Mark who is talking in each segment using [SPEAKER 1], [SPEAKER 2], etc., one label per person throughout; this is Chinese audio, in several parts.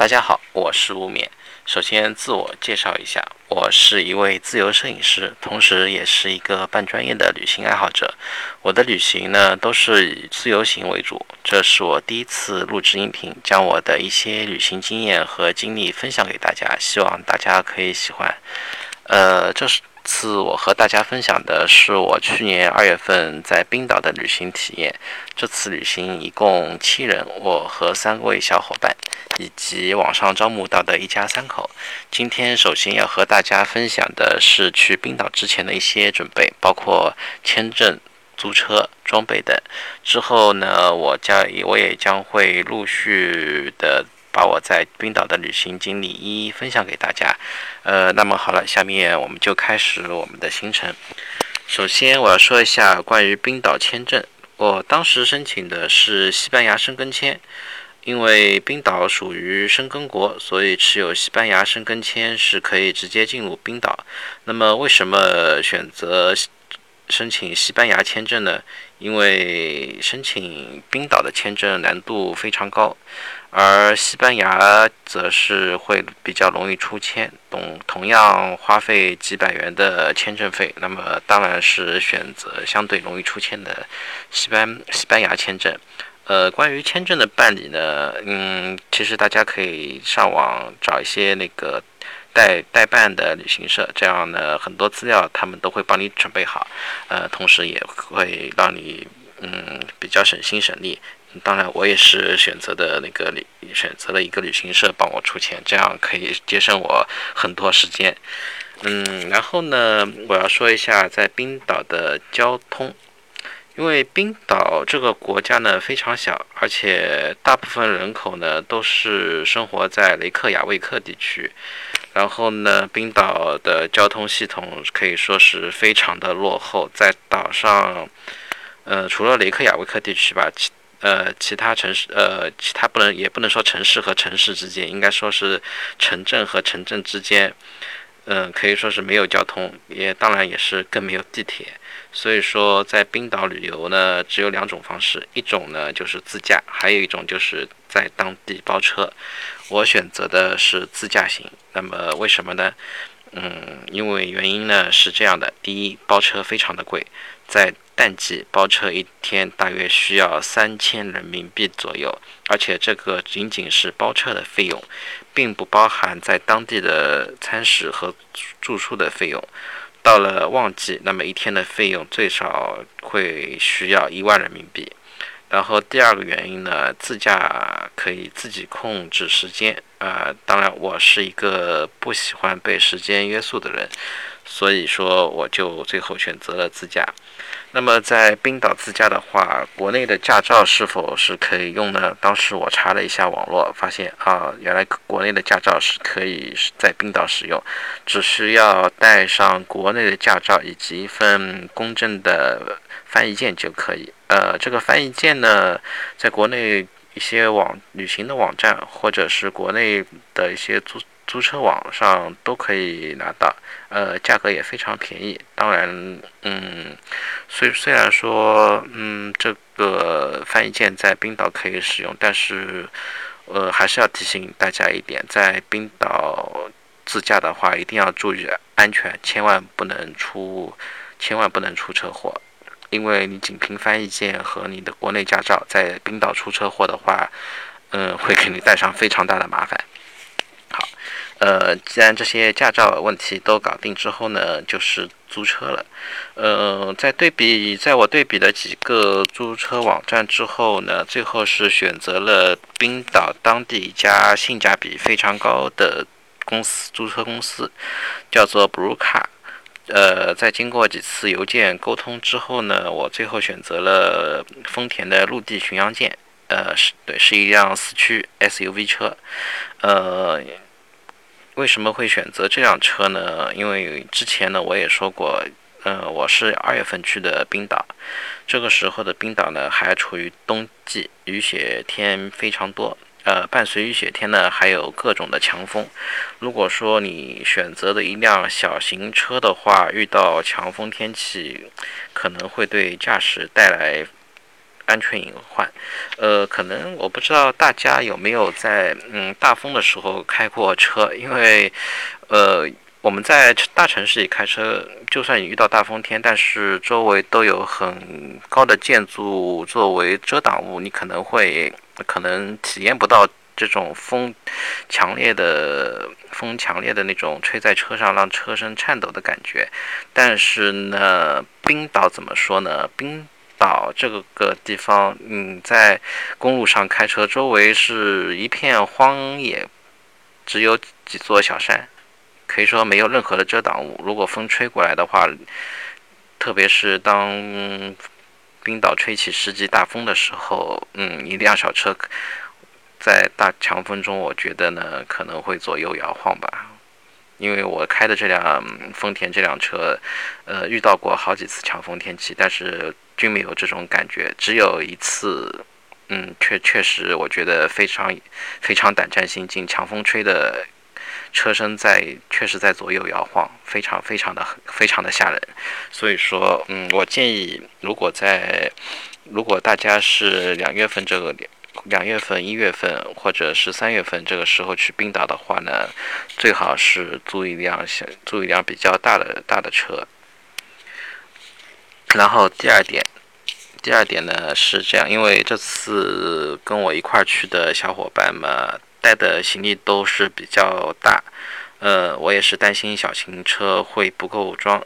[SPEAKER 1] 大家好，我是吴冕。首先自我介绍一下，我是一位自由摄影师，同时也是一个半专业的旅行爱好者。我的旅行呢都是以自由行为主。这是我第一次录制音频，将我的一些旅行经验和经历分享给大家，希望大家可以喜欢。呃，这是。次我和大家分享的是我去年二月份在冰岛的旅行体验。这次旅行一共七人，我和三位小伙伴，以及网上招募到的一家三口。今天首先要和大家分享的是去冰岛之前的一些准备，包括签证、租车、装备等。之后呢，我将我也将会陆续的。把我在冰岛的旅行经历一一分享给大家。呃，那么好了，下面我们就开始我们的行程。首先，我要说一下关于冰岛签证。我当时申请的是西班牙申根签，因为冰岛属于申根国，所以持有西班牙申根签是可以直接进入冰岛。那么，为什么选择申请西班牙签证呢？因为申请冰岛的签证难度非常高。而西班牙则是会比较容易出签，同同样花费几百元的签证费，那么当然是选择相对容易出签的西班西班牙签证。呃，关于签证的办理呢，嗯，其实大家可以上网找一些那个代代办的旅行社，这样呢，很多资料他们都会帮你准备好，呃，同时也会让你嗯比较省心省力。当然，我也是选择的那个旅，选择了一个旅行社帮我出钱，这样可以节省我很多时间。嗯，然后呢，我要说一下在冰岛的交通，因为冰岛这个国家呢非常小，而且大部分人口呢都是生活在雷克雅未克地区。然后呢，冰岛的交通系统可以说是非常的落后，在岛上，呃，除了雷克雅未克地区吧，其呃，其他城市，呃，其他不能，也不能说城市和城市之间，应该说是城镇和城镇之间，嗯，可以说是没有交通，也当然也是更没有地铁。所以说，在冰岛旅游呢，只有两种方式，一种呢就是自驾，还有一种就是在当地包车。我选择的是自驾行。那么为什么呢？嗯，因为原因呢是这样的：第一，包车非常的贵，在淡季包车一天大约需要三千人民币左右，而且这个仅仅是包车的费用，并不包含在当地的餐食和住宿的费用。到了旺季，那么一天的费用最少会需要一万人民币。然后第二个原因呢，自驾可以自己控制时间，啊，当然我是一个不喜欢被时间约束的人。所以说，我就最后选择了自驾。那么，在冰岛自驾的话，国内的驾照是否是可以用呢？当时我查了一下网络，发现啊，原来国内的驾照是可以在冰岛使用，只需要带上国内的驾照以及一份公证的翻译件就可以。呃，这个翻译件呢，在国内一些网旅行的网站，或者是国内的一些租。租车网上都可以拿到，呃，价格也非常便宜。当然，嗯，虽虽然说，嗯，这个翻译件在冰岛可以使用，但是，呃，还是要提醒大家一点，在冰岛自驾的话，一定要注意安全，千万不能出，千万不能出车祸。因为你仅凭翻译件和你的国内驾照，在冰岛出车祸的话，嗯，会给你带上非常大的麻烦。呃，既然这些驾照问题都搞定之后呢，就是租车了。呃，在对比，在我对比了几个租车网站之后呢，最后是选择了冰岛当地一家性价比非常高的公司租车公司，叫做 Bruca。呃，在经过几次邮件沟通之后呢，我最后选择了丰田的陆地巡洋舰。呃，是对，是一辆四驱 SUV 车。呃。为什么会选择这辆车呢？因为之前呢，我也说过，呃，我是二月份去的冰岛，这个时候的冰岛呢还处于冬季，雨雪天非常多，呃，伴随雨雪天呢还有各种的强风。如果说你选择的一辆小型车的话，遇到强风天气，可能会对驾驶带来安全隐患。呃，可能我不知道大家有没有在嗯大风的时候开过车，因为呃我们在大城市里开车，就算你遇到大风天，但是周围都有很高的建筑作为遮挡物，你可能会可能体验不到。这种风强烈的风强烈的那种吹在车上，让车身颤抖的感觉。但是呢，冰岛怎么说呢？冰岛这个个地方，嗯，在公路上开车，周围是一片荒野，只有几座小山，可以说没有任何的遮挡物。如果风吹过来的话，特别是当冰岛吹起世纪大风的时候，嗯，一辆小车。在大强风中，我觉得呢可能会左右摇晃吧，因为我开的这辆丰田这辆车，呃，遇到过好几次强风天气，但是均没有这种感觉。只有一次，嗯，确确实我觉得非常非常胆战心惊，强风吹的车身在确实在左右摇晃，非常非常的非常的吓人。所以说，嗯，我建议如果在如果大家是两月份这个。两月份、一月份或者是三月份这个时候去冰岛的话呢，最好是租一辆小、租一辆比较大的大的车。然后第二点，第二点呢是这样，因为这次跟我一块儿去的小伙伴们带的行李都是比较大，呃，我也是担心小型车会不够装。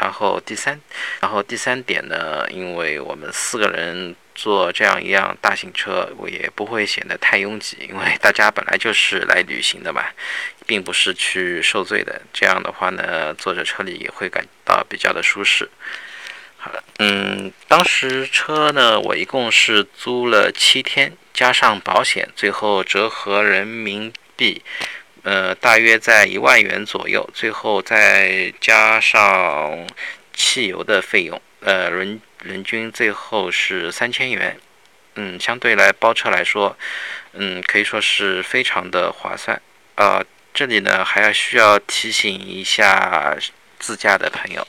[SPEAKER 1] 然后第三，然后第三点呢，因为我们四个人。坐这样一辆大型车，我也不会显得太拥挤，因为大家本来就是来旅行的嘛，并不是去受罪的。这样的话呢，坐在车里也会感到比较的舒适。好了，嗯，当时车呢，我一共是租了七天，加上保险，最后折合人民币，呃，大约在一万元左右。最后再加上汽油的费用，呃，人。人均最后是三千元，嗯，相对来包车来说，嗯，可以说是非常的划算。呃，这里呢还要需要提醒一下自驾的朋友，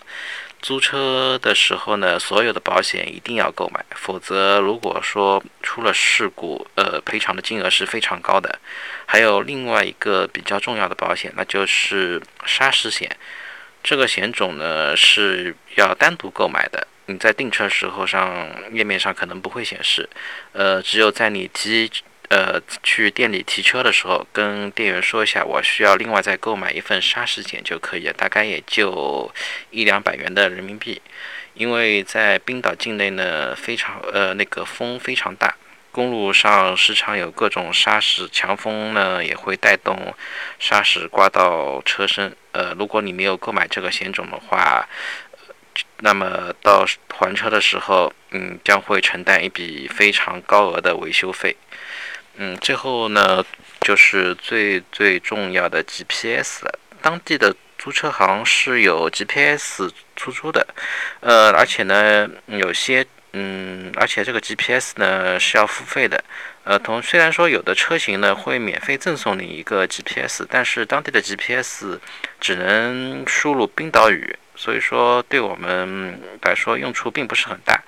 [SPEAKER 1] 租车的时候呢，所有的保险一定要购买，否则如果说出了事故，呃，赔偿的金额是非常高的。还有另外一个比较重要的保险，那就是砂石险，这个险种呢是要单独购买的。你在订车时候上页面上可能不会显示，呃，只有在你提呃去店里提车的时候，跟店员说一下，我需要另外再购买一份砂石险就可以了，大概也就一两百元的人民币。因为在冰岛境内呢，非常呃那个风非常大，公路上时常有各种砂石，强风呢也会带动砂石刮到车身。呃，如果你没有购买这个险种的话，那么到还车的时候，嗯，将会承担一笔非常高额的维修费。嗯，最后呢，就是最最重要的 GPS 了。当地的租车行是有 GPS 出租的，呃，而且呢，有些，嗯，而且这个 GPS 呢是要付费的。呃，同虽然说有的车型呢会免费赠送你一个 GPS，但是当地的 GPS 只能输入冰岛语。所以说，对我们来说用处并不是很大，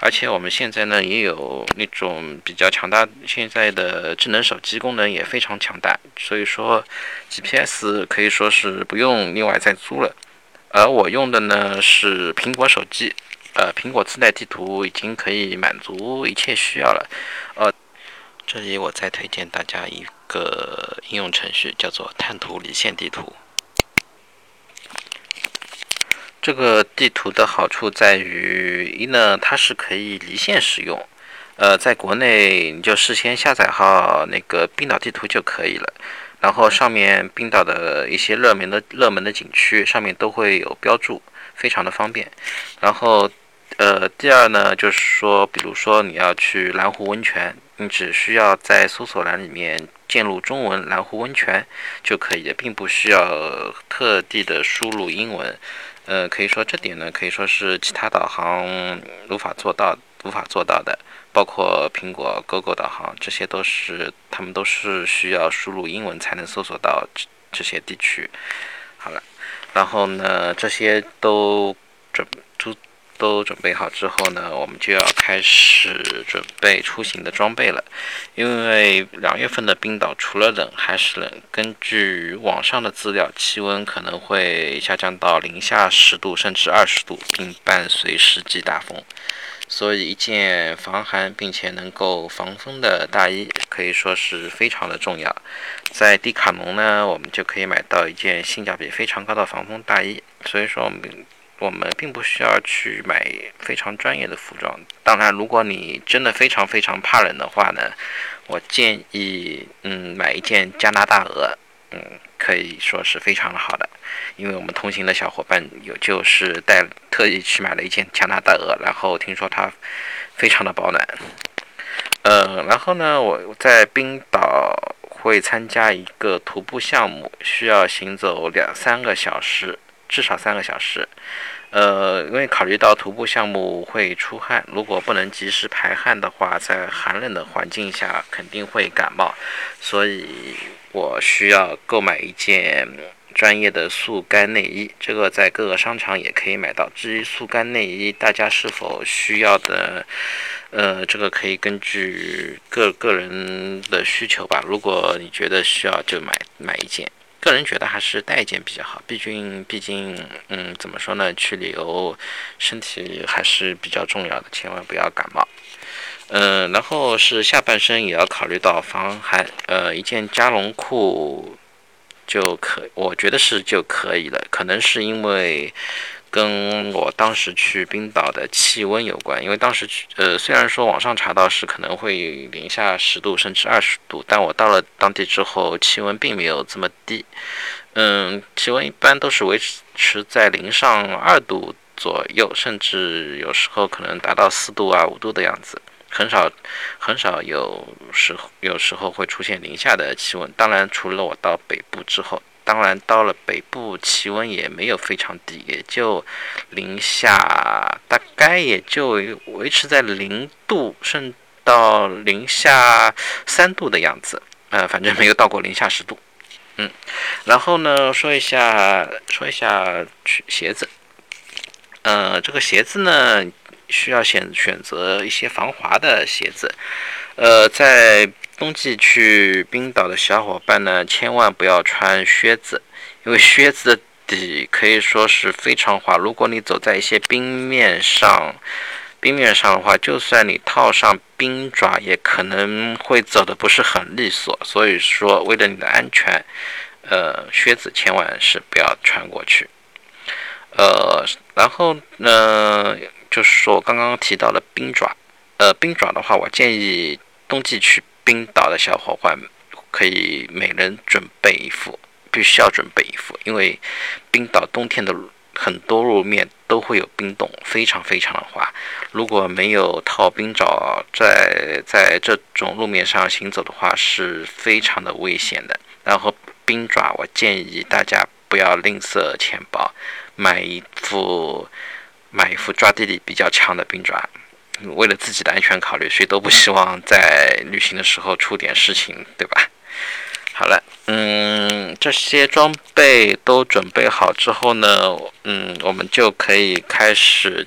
[SPEAKER 1] 而且我们现在呢也有那种比较强大，现在的智能手机功能也非常强大，所以说 GPS 可以说是不用另外再租了。而我用的呢是苹果手机，呃，苹果自带地图已经可以满足一切需要了。呃，这里我再推荐大家一个应用程序，叫做探图离线地图。这个地图的好处在于一呢，它是可以离线使用，呃，在国内你就事先下载好那个冰岛地图就可以了，然后上面冰岛的一些热门的热门的景区上面都会有标注，非常的方便。然后，呃，第二呢，就是说，比如说你要去蓝湖温泉，你只需要在搜索栏里面键入中文“蓝湖温泉”就可以了，并不需要特地的输入英文。呃，可以说这点呢，可以说是其他导航无法做到、无法做到的，包括苹果、Google 导航，这些都是他们都是需要输入英文才能搜索到这这些地区。好了，然后呢，这些都准都都准备好之后呢，我们就要开始准备出行的装备了。因为两月份的冰岛除了冷还是冷，根据网上的资料，气温可能会下降到零下十度甚至二十度，并伴随世纪大风。所以，一件防寒并且能够防风的大衣可以说是非常的重要。在迪卡侬呢，我们就可以买到一件性价比非常高的防风大衣。所以说，我们我们并不需要去买非常专业的服装。当然，如果你真的非常非常怕冷的话呢，我建议嗯买一件加拿大鹅，嗯可以说是非常的好的。因为我们同行的小伙伴有就是带特意去买了一件加拿大鹅，然后听说它非常的保暖。呃，然后呢，我在冰岛会参加一个徒步项目，需要行走两三个小时，至少三个小时。呃，因为考虑到徒步项目会出汗，如果不能及时排汗的话，在寒冷的环境下肯定会感冒，所以我需要购买一件。专业的速干内衣，这个在各个商场也可以买到。至于速干内衣，大家是否需要的，呃，这个可以根据个个人的需求吧。如果你觉得需要，就买买一件。个人觉得还是带一件比较好，毕竟毕竟，嗯，怎么说呢？去旅游，身体还是比较重要的，千万不要感冒。嗯，然后是下半身也要考虑到防寒，呃，一件加绒裤。就可，我觉得是就可以了。可能是因为跟我当时去冰岛的气温有关。因为当时去，呃，虽然说网上查到是可能会零下十度甚至二十度，但我到了当地之后，气温并没有这么低。嗯，气温一般都是维持在零上二度左右，甚至有时候可能达到四度啊五度的样子。很少，很少有时候，有时候会出现零下的气温。当然，除了我到北部之后，当然到了北部气温也没有非常低，也就零下，大概也就维持在零度，甚到零下三度的样子。呃，反正没有到过零下十度。嗯，然后呢，说一下，说一下鞋子。呃，这个鞋子呢。需要选选择一些防滑的鞋子，呃，在冬季去冰岛的小伙伴呢，千万不要穿靴子，因为靴子的底可以说是非常滑。如果你走在一些冰面上，冰面上的话，就算你套上冰爪，也可能会走的不是很利索。所以说，为了你的安全，呃，靴子千万是不要穿过去。呃，然后呢？就是说，刚刚提到了冰爪，呃，冰爪的话，我建议冬季去冰岛的小伙伴可以每人准备一副，必须要准备一副，因为冰岛冬天的很多路面都会有冰冻，非常非常的滑。如果没有套冰爪，在在这种路面上行走的话，是非常的危险的。然后冰爪，我建议大家不要吝啬钱包，买一副。买一副抓地力比较强的冰爪，为了自己的安全考虑，谁都不希望在旅行的时候出点事情，对吧？好了，嗯，这些装备都准备好之后呢，嗯，我们就可以开始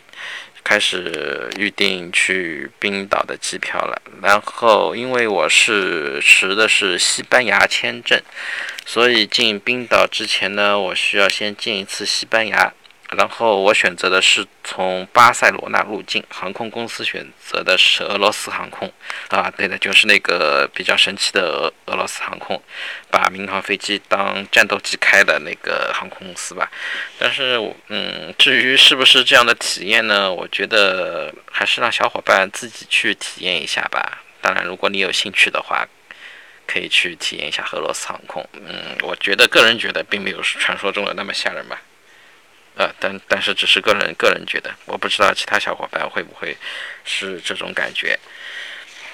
[SPEAKER 1] 开始预定去冰岛的机票了。然后，因为我是持的是西班牙签证，所以进冰岛之前呢，我需要先进一次西班牙。然后我选择的是从巴塞罗那入境，航空公司选择的是俄罗斯航空，啊，对的，就是那个比较神奇的俄罗斯航空，把民航飞机当战斗机开的那个航空公司吧。但是，嗯，至于是不是这样的体验呢？我觉得还是让小伙伴自己去体验一下吧。当然，如果你有兴趣的话，可以去体验一下俄罗斯航空。嗯，我觉得个人觉得并没有传说中的那么吓人吧。呃，但但是只是个人个人觉得，我不知道其他小伙伴会不会是这种感觉。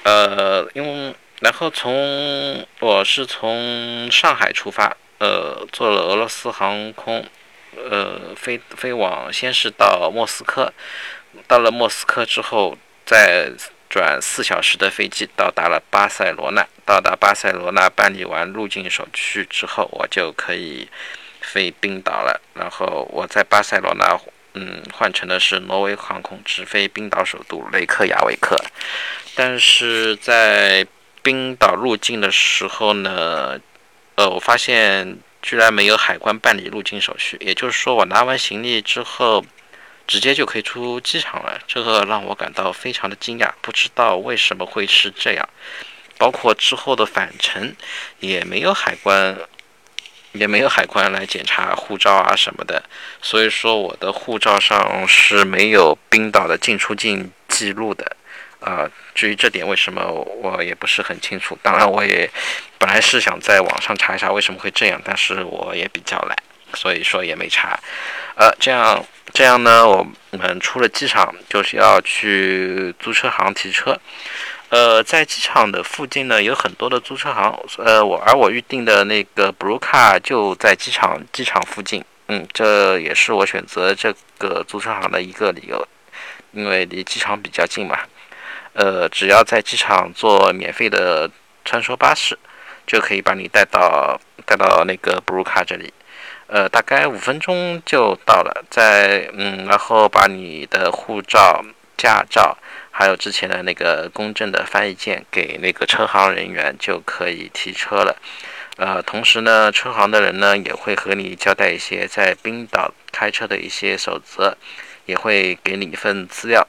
[SPEAKER 1] 呃，因为然后从我是从上海出发，呃，坐了俄罗斯航空，呃，飞飞往先是到莫斯科，到了莫斯科之后，再转四小时的飞机到达了巴塞罗那。到达巴塞罗那办理完入境手续之后，我就可以。飞冰岛了，然后我在巴塞罗那嗯，换乘的是挪威航空直飞冰岛首都雷克雅未克。但是在冰岛入境的时候呢，呃，我发现居然没有海关办理入境手续，也就是说，我拿完行李之后，直接就可以出机场了，这个让我感到非常的惊讶，不知道为什么会是这样。包括之后的返程，也没有海关，也没有海关来检查护照啊什么的，所以说我的护照上是没有冰岛的进出境记录的。啊，至于这点为什么我也不是很清楚。当然，我也本来是想在网上查一下为什么会这样，但是我也比较懒，所以说也没查。呃，这样这样呢，我们出了机场就是要去租车行提车。呃，在机场的附近呢，有很多的租车行。呃，我而我预定的那个 Blue Car 就在机场机场附近。嗯，这也是我选择这个租车行的一个理由，因为离机场比较近嘛。呃，只要在机场坐免费的穿梭巴士，就可以把你带到带到那个 Blue Car 这里。呃，大概五分钟就到了。在嗯，然后把你的护照、驾照。还有之前的那个公证的翻译件给那个车行人员就可以提车了，呃，同时呢，车行的人呢也会和你交代一些在冰岛开车的一些守则，也会给你一份资料。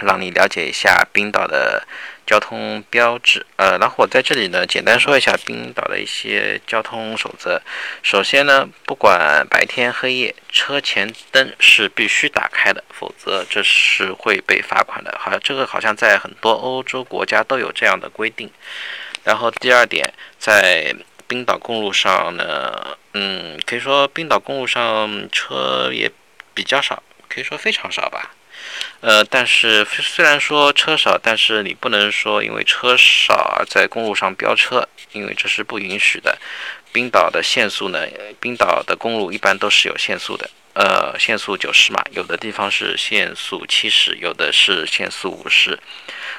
[SPEAKER 1] 让你了解一下冰岛的交通标志，呃，然后我在这里呢，简单说一下冰岛的一些交通守则。首先呢，不管白天黑夜，车前灯是必须打开的，否则这是会被罚款的。好像这个好像在很多欧洲国家都有这样的规定。然后第二点，在冰岛公路上呢，嗯，可以说冰岛公路上车也比较少，可以说非常少吧。呃，但是虽然说车少，但是你不能说因为车少而在公路上飙车，因为这是不允许的。冰岛的限速呢，冰岛的公路一般都是有限速的，呃，限速九十码，有的地方是限速七十，有的是限速五十。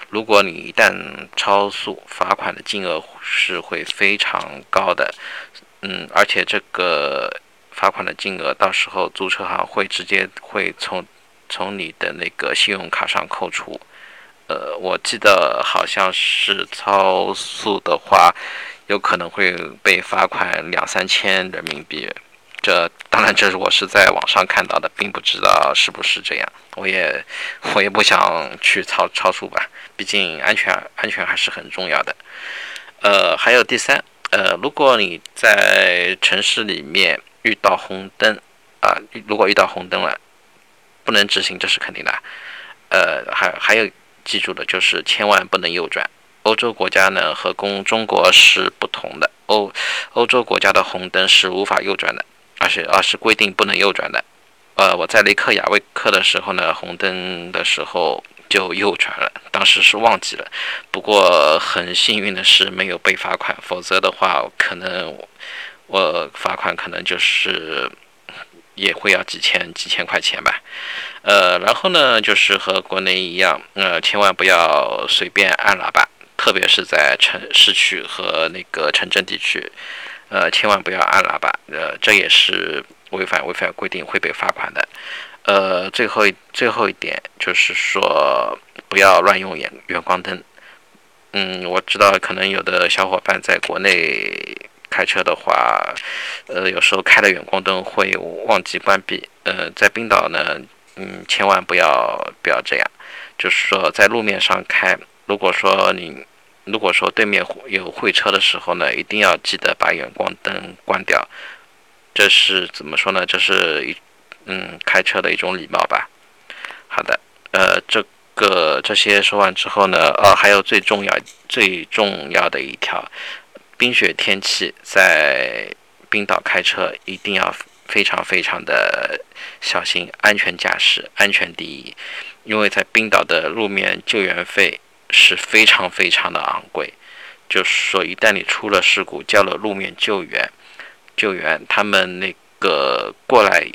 [SPEAKER 1] 如果你一旦超速，罚款的金额是会非常高的，嗯，而且这个罚款的金额到时候租车行会直接会从。从你的那个信用卡上扣除，呃，我记得好像是超速的话，有可能会被罚款两三千人民币。这当然这是我是在网上看到的，并不知道是不是这样。我也我也不想去超超速吧，毕竟安全安全还是很重要的。呃，还有第三，呃，如果你在城市里面遇到红灯啊，如果遇到红灯了。不能直行，这是肯定的。呃，还还有记住的就是千万不能右转。欧洲国家呢和公中国是不同的，欧欧洲国家的红灯是无法右转的，而且而是规定不能右转的。呃，我在雷克雅未克的时候呢，红灯的时候就右转了，当时是忘记了。不过很幸运的是没有被罚款，否则的话可能我罚款可能就是。也会要几千几千块钱吧，呃，然后呢，就是和国内一样，呃，千万不要随便按喇叭，特别是在城市区和那个城镇地区，呃，千万不要按喇叭，呃，这也是违反违反规定会被罚款的。呃，最后最后一点就是说，不要乱用远远光灯。嗯，我知道可能有的小伙伴在国内。开车的话，呃，有时候开了远光灯会忘记关闭。呃，在冰岛呢，嗯，千万不要不要这样。就是说，在路面上开，如果说你如果说对面有会车的时候呢，一定要记得把远光灯关掉。这是怎么说呢？这是一嗯，开车的一种礼貌吧。好的，呃，这个这些说完之后呢，呃，还有最重要最重要的一条。冰雪天气在冰岛开车一定要非常非常的小心，安全驾驶，安全第一。因为在冰岛的路面救援费是非常非常的昂贵，就是说一旦你出了事故，叫了路面救援，救援他们那个过来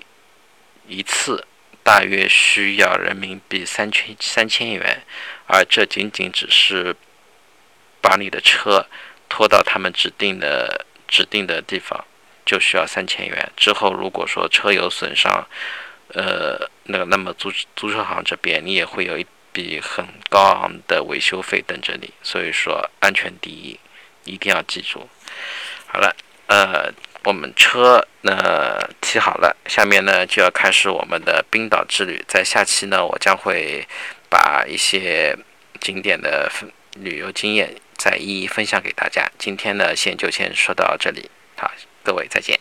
[SPEAKER 1] 一次大约需要人民币三千三千元，而这仅仅只是把你的车。拖到他们指定的指定的地方，就需要三千元。之后如果说车有损伤，呃，那个那么租租车行这边你也会有一笔很高昂的维修费等着你，所以说安全第一，一定要记住。好了，呃，我们车呢提好了，下面呢就要开始我们的冰岛之旅。在下期呢，我将会把一些景点的旅游经验再一一分享给大家。今天的，先就先说到这里，好，各位再见。